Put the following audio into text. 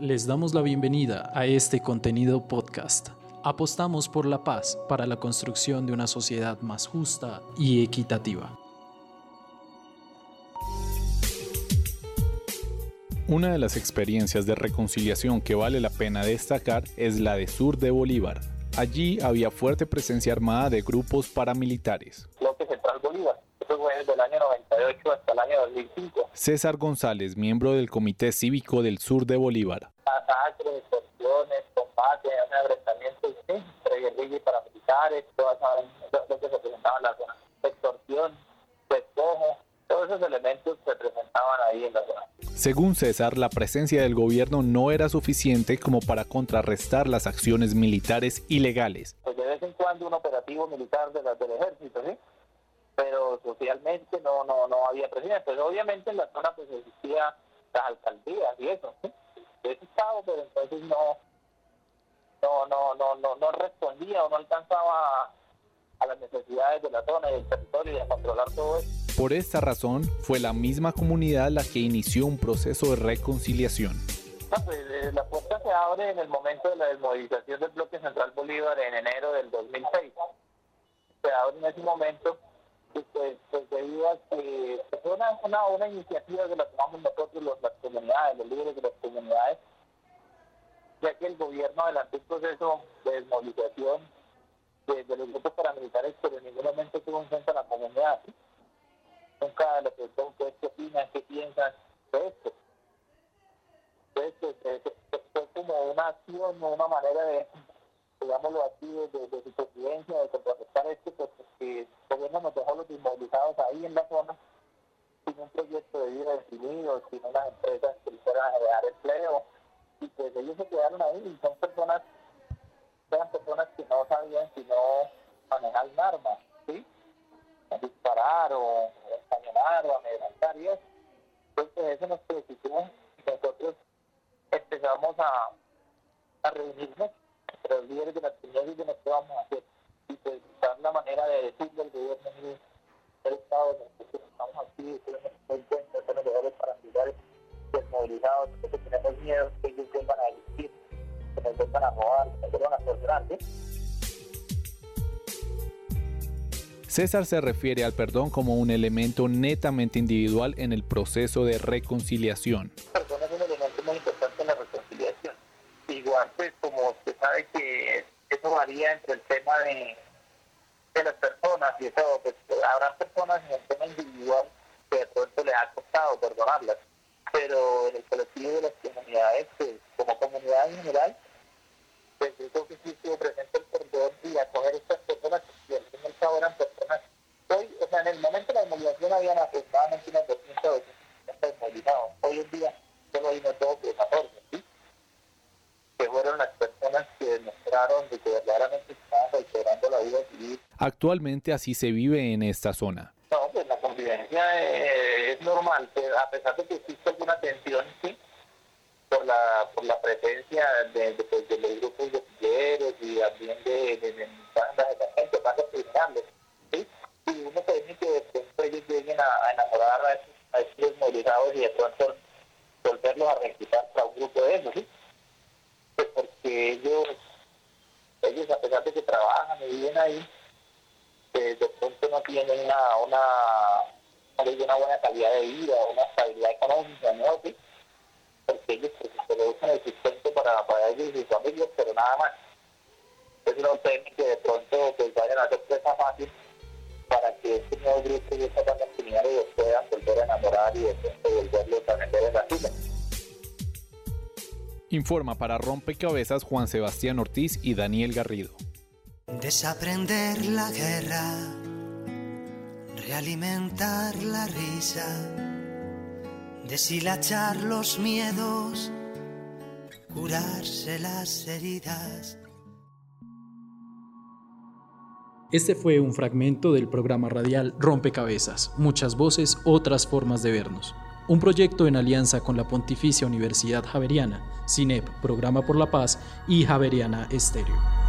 Les damos la bienvenida a este contenido podcast. Apostamos por la paz para la construcción de una sociedad más justa y equitativa. Una de las experiencias de reconciliación que vale la pena destacar es la de Sur de Bolívar. Allí había fuerte presencia armada de grupos paramilitares. Bloque Central Bolívar. Eso fue desde el año 98 hasta el año 2005. César González, miembro del Comité Cívico del Sur de Bolívar. Masacres, extorsiones, combates, enfrentamientos entre guerrillas y paramilitares, todas lo que se presentaba en la zona. Extorsión, despojo, todos esos elementos se presentaban ahí en la zona. Según César, la presencia del gobierno no era suficiente como para contrarrestar las acciones militares ilegales. pues de vez en cuando un operativo militar de la- del ejército, ¿sí? Pero socialmente no no no había. Pues obviamente en la zona pues existía las alcaldías y eso, ¿sí? De estado, pero entonces no no no no no, no respondía o no alcanzaba a las necesidades de la zona y del territorio y a controlar todo eso. Por esta razón, fue la misma comunidad la que inició un proceso de reconciliación. No, pues, eh, la puerta se abre en el momento de la desmovilización del bloque Central Bolívar en enero del 2006. Se abre en ese momento, pues, pues debido a que pues, fue una, una, una iniciativa que la tomamos nosotros, los, las comunidades, los líderes de las comunidades, ya que el gobierno adelantó un proceso de desmovilización de, los grupos paramilitares, pero en ningún momento tuvo en cuenta la comunidad. Nunca le preguntó ustedes qué opinan, qué piensan de esto. Entonces, pues, eh, fue- como una acción una manera de, digámoslo así, de, de, supervivencia, de contrarrestar esto, pues, porque el gobierno nos dejó los inmovilizados ahí en la zona, sin un proyecto de vida definido, sin unas empresas que a generar empleo, y pues ellos se quedaron ahí y son personas, eran personas que no sabían sino manejar un arma, ¿sí? disparar o, encañonar o amedrentar y eso. Entonces eso nos preocupó nosotros empezamos a, a reunirnos los líderes de las y de que vamos a hacer y pues buscar la manera de decirle al gobierno mire, el Estado nosotros estamos aquí tenemos en cuenta los mejores paramilitares desmovilizados nosotros tenemos miedo que ellos vuelvan a delinquir que nos vuelvan a robar que nos vuelvan a torturar ¿sí? César se refiere al perdón como un elemento netamente individual en el proceso de reconciliación. persona es un elemento muy importante en la reconciliación. Igual, pues, sabe que eso varía entre el tema de, de las personas y eso, pues, habrá personas en el tema individual que de pronto les ha costado perdonarlas, pero en el colectivo de las comunidades, pues, como comunidad en general, pues yo creo que sí estuvo presente el perdón y acoger estas personas que al fin y al cabo eran personas hoy, o sea, en el momento de la desmovilización habían aproximadamente unas 200 o 250 desmovilizados. Hoy en día solo hay unos 12 o 14, ¿sí? Que fueron las personas que demostraron de que verdaderamente estaban recuperando la vida civil. Actualmente así se vive en esta zona. No, pues la convivencia eh, es normal, a pesar de que existe alguna tensión, sí, por la por la presencia de, de, pues, de los grupos guerrilleros y también de, de, de bandas de gente, bandas criminales, ¿sí? Y uno teme que de pronto ellos lleguen a, a enamorar a esos, a esos desmovilizados y de pronto volverlos a reclutar para un grupo de ellos, ¿sí? Pues porque ellos, ellos a pesar de que trabajan y viven ahí, que de pronto no tienen una, una, una buena calidad de vida, una estabilidad económica, ¿no? ¿Sí? Porque ellos pues, se usan el sustento para, para ellos y sus familias, pero nada más. Entonces no temen que de pronto pues, vayan a hacer presa fácil para que este nuevo grupo y estas bandas criminales los puedan volver a enamorar y de pronto volverlos a meter en la fila. Informa para Rompecabezas Juan Sebastián Ortiz y Daniel Garrido. Desaprender la guerra, realimentar la risa, deshilachar los miedos, curarse las heridas. Este fue un fragmento del programa radial Rompecabezas, muchas voces, otras formas de vernos. Un proyecto en alianza con la Pontificia Universidad Javeriana, CINEP, Programa por la Paz y Javeriana Estéreo.